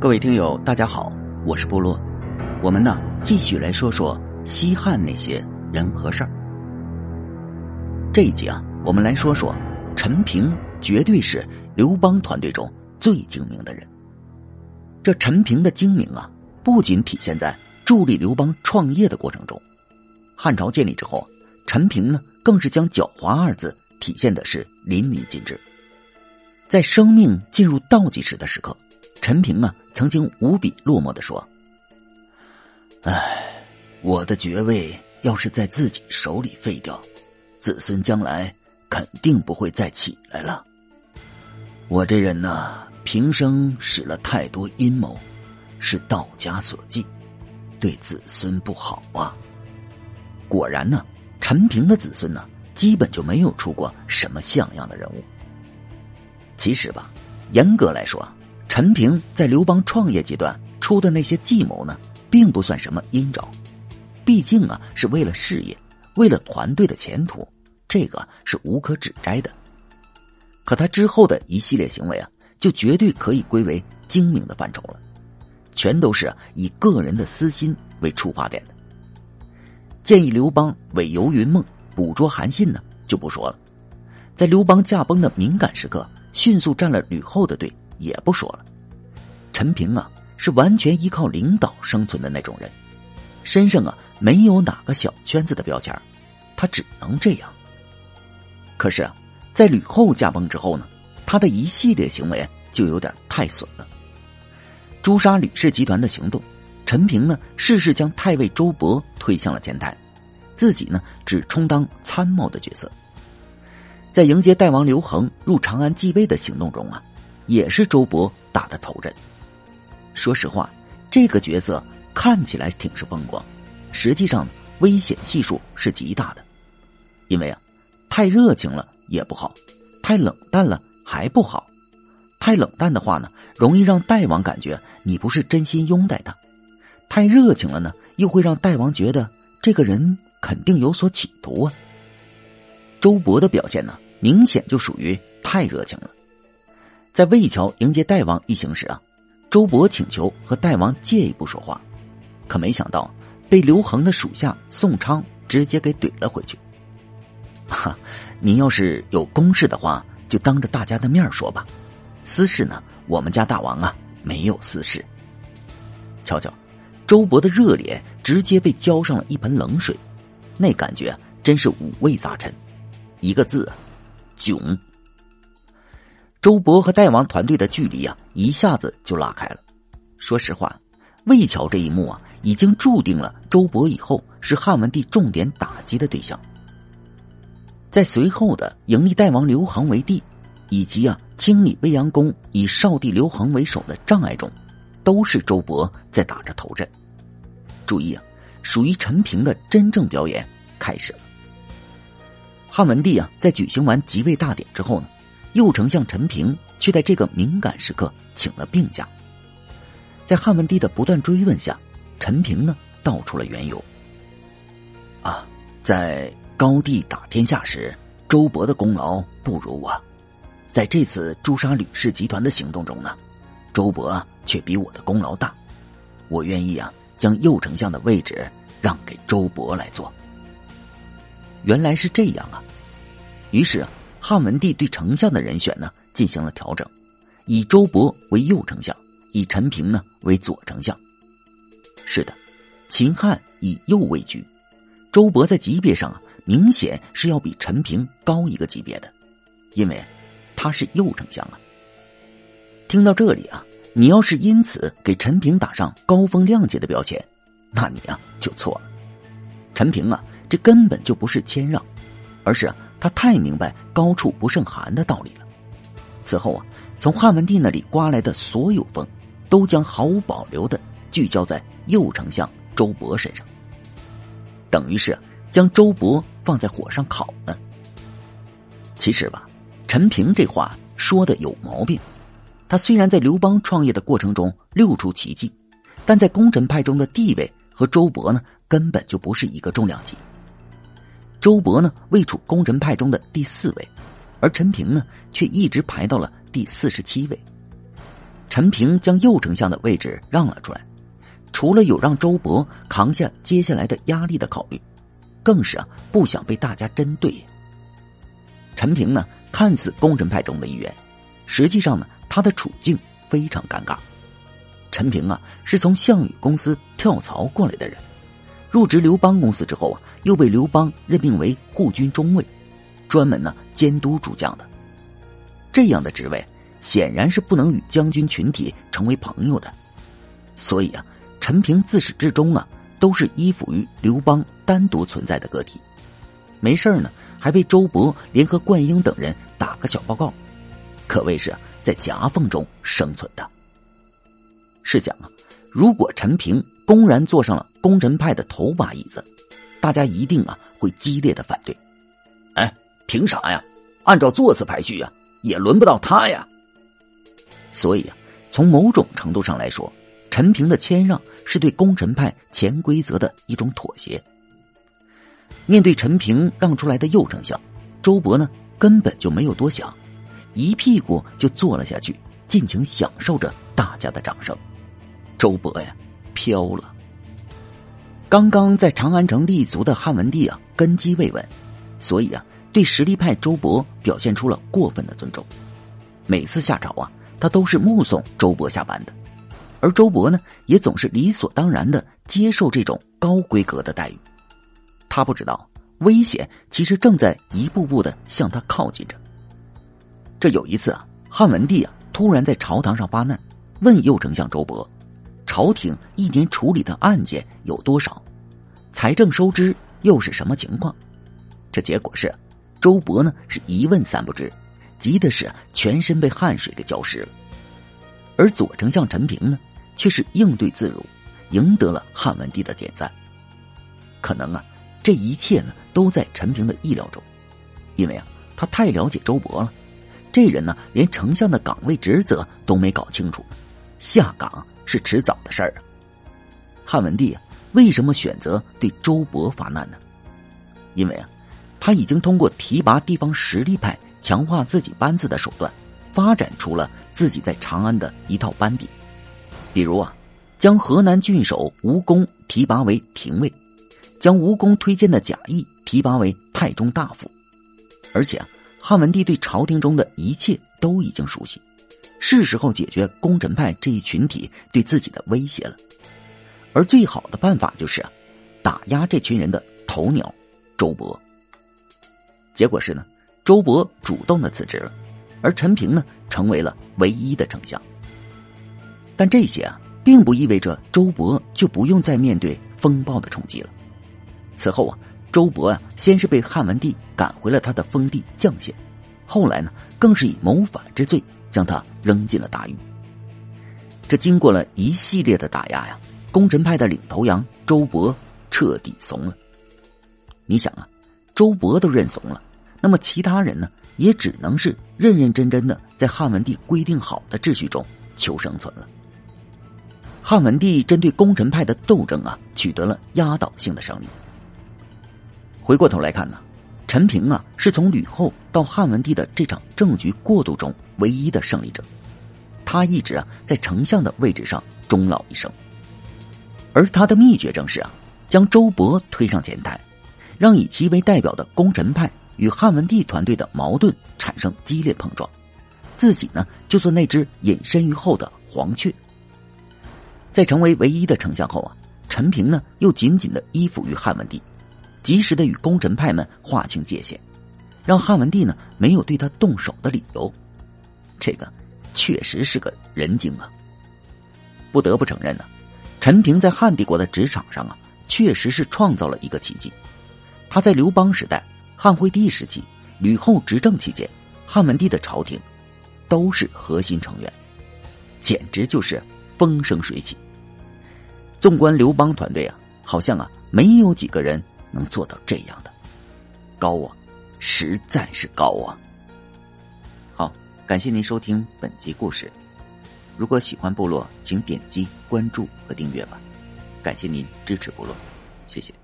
各位听友，大家好，我是部落。我们呢继续来说说西汉那些人和事儿。这一集啊，我们来说说陈平，绝对是刘邦团队中最精明的人。这陈平的精明啊，不仅体现在助力刘邦创业的过程中，汉朝建立之后，陈平呢更是将狡猾二字体现的是淋漓尽致。在生命进入倒计时的时刻。陈平啊，曾经无比落寞的说：“哎，我的爵位要是在自己手里废掉，子孙将来肯定不会再起来了。我这人呢，平生使了太多阴谋，是道家所忌，对子孙不好啊。果然呢，陈平的子孙呢，基本就没有出过什么像样的人物。其实吧，严格来说。”陈平在刘邦创业阶段出的那些计谋呢，并不算什么阴招，毕竟啊是为了事业，为了团队的前途，这个是无可指摘的。可他之后的一系列行为啊，就绝对可以归为精明的范畴了，全都是以个人的私心为出发点的。建议刘邦为游云梦，捕捉韩信呢，就不说了，在刘邦驾崩的敏感时刻，迅速占了吕后的队。也不说了，陈平啊是完全依靠领导生存的那种人，身上啊没有哪个小圈子的标签，他只能这样。可是啊，在吕后驾崩之后呢，他的一系列行为就有点太损了。诛杀吕氏集团的行动，陈平呢事事将太尉周勃推向了前台，自己呢只充当参谋的角色。在迎接代王刘恒入长安继位的行动中啊。也是周勃打的头阵。说实话，这个角色看起来挺是风光，实际上危险系数是极大的。因为啊，太热情了也不好，太冷淡了还不好。太冷淡的话呢，容易让代王感觉你不是真心拥戴他；太热情了呢，又会让代王觉得这个人肯定有所企图啊。周勃的表现呢，明显就属于太热情了。在魏桥迎接代王一行时啊，周勃请求和代王借一步说话，可没想到被刘恒的属下宋昌直接给怼了回去。哈，您要是有公事的话，就当着大家的面说吧。私事呢，我们家大王啊没有私事。瞧瞧，周勃的热脸直接被浇上了一盆冷水，那感觉真是五味杂陈，一个字，囧。周勃和代王团队的距离啊，一下子就拉开了。说实话，魏桥这一幕啊，已经注定了周勃以后是汉文帝重点打击的对象。在随后的迎立代王刘恒为帝，以及啊清理未央宫以少帝刘恒为首的障碍中，都是周勃在打着头阵。注意啊，属于陈平的真正表演开始了。汉文帝啊，在举行完即位大典之后呢。右丞相陈平却在这个敏感时刻请了病假。在汉文帝的不断追问下，陈平呢道出了缘由。啊，在高帝打天下时，周勃的功劳不如我；在这次诛杀吕氏集团的行动中呢，周勃却比我的功劳大。我愿意啊，将右丞相的位置让给周勃来做。原来是这样啊，于是。汉文帝对丞相的人选呢进行了调整，以周勃为右丞相，以陈平呢为左丞相。是的，秦汉以右位居，周勃在级别上啊明显是要比陈平高一个级别的，因为他是右丞相啊。听到这里啊，你要是因此给陈平打上高风亮节的标签，那你啊就错了。陈平啊，这根本就不是谦让，而是。他太明白高处不胜寒的道理了。此后啊，从汉文帝那里刮来的所有风，都将毫无保留的聚焦在右丞相周勃身上，等于是将周勃放在火上烤呢。其实吧，陈平这话说的有毛病。他虽然在刘邦创业的过程中六出奇迹，但在功臣派中的地位和周勃呢，根本就不是一个重量级。周勃呢位处功臣派中的第四位，而陈平呢却一直排到了第四十七位。陈平将右丞相的位置让了出来，除了有让周勃扛下接下来的压力的考虑，更是啊不想被大家针对。陈平呢，看似功臣派中的一员，实际上呢，他的处境非常尴尬。陈平啊，是从项羽公司跳槽过来的人，入职刘邦公司之后啊，又被刘邦任命为护军中尉，专门呢监督主将的。这样的职位。显然是不能与将军群体成为朋友的，所以啊，陈平自始至终啊都是依附于刘邦单独存在的个体，没事呢还被周勃联合灌婴等人打个小报告，可谓是在夹缝中生存的。试想啊，如果陈平公然坐上了功臣派的头把椅子，大家一定啊会激烈的反对。哎，凭啥呀？按照座次排序啊，也轮不到他呀。所以啊，从某种程度上来说，陈平的谦让是对功臣派潜规则的一种妥协。面对陈平让出来的右丞相，周勃呢根本就没有多想，一屁股就坐了下去，尽情享受着大家的掌声。周勃呀，飘了。刚刚在长安城立足的汉文帝啊，根基未稳，所以啊，对实力派周勃表现出了过分的尊重。每次下朝啊。他都是目送周勃下班的，而周勃呢，也总是理所当然的接受这种高规格的待遇。他不知道，危险其实正在一步步的向他靠近着。这有一次啊，汉文帝啊突然在朝堂上发难，问右丞相周勃：“朝廷一年处理的案件有多少？财政收支又是什么情况？”这结果是，周勃呢是一问三不知。急的是全身被汗水给浇湿了，而左丞相陈平呢，却是应对自如，赢得了汉文帝的点赞。可能啊，这一切呢都在陈平的意料中，因为啊，他太了解周勃了。这人呢，连丞相的岗位职责都没搞清楚，下岗是迟早的事儿啊。汉文帝啊，为什么选择对周勃发难呢？因为啊，他已经通过提拔地方实力派。强化自己班子的手段，发展出了自己在长安的一套班底。比如啊，将河南郡守吴公提拔为廷尉，将吴公推荐的贾谊提拔为太中大夫。而且啊，汉文帝对朝廷中的一切都已经熟悉，是时候解决功臣派这一群体对自己的威胁了。而最好的办法就是，打压这群人的头鸟周勃。结果是呢。周勃主动的辞职了，而陈平呢，成为了唯一的丞相。但这些啊，并不意味着周勃就不用再面对风暴的冲击了。此后啊，周勃啊，先是被汉文帝赶回了他的封地绛县，后来呢，更是以谋反之罪将他扔进了大狱。这经过了一系列的打压呀，功臣派的领头羊周勃彻底怂了。你想啊，周勃都认怂了。那么其他人呢，也只能是认认真真的在汉文帝规定好的秩序中求生存了。汉文帝针对功臣派的斗争啊，取得了压倒性的胜利。回过头来看呢，陈平啊，是从吕后到汉文帝的这场政局过渡中唯一的胜利者，他一直啊在丞相的位置上终老一生，而他的秘诀正是啊，将周勃推上前台，让以其为代表的功臣派。与汉文帝团队的矛盾产生激烈碰撞，自己呢就做那只隐身于后的黄雀。在成为唯一的丞相后啊，陈平呢又紧紧的依附于汉文帝，及时的与功臣派们划清界限，让汉文帝呢没有对他动手的理由。这个确实是个人精啊！不得不承认呢，陈平在汉帝国的职场上啊，确实是创造了一个奇迹。他在刘邦时代。汉惠帝时期、吕后执政期间，汉文帝的朝廷都是核心成员，简直就是风生水起。纵观刘邦团队啊，好像啊没有几个人能做到这样的高啊，实在是高啊！感谢您收听本集故事。如果喜欢部落，请点击关注和订阅吧。感谢您支持部落，谢谢。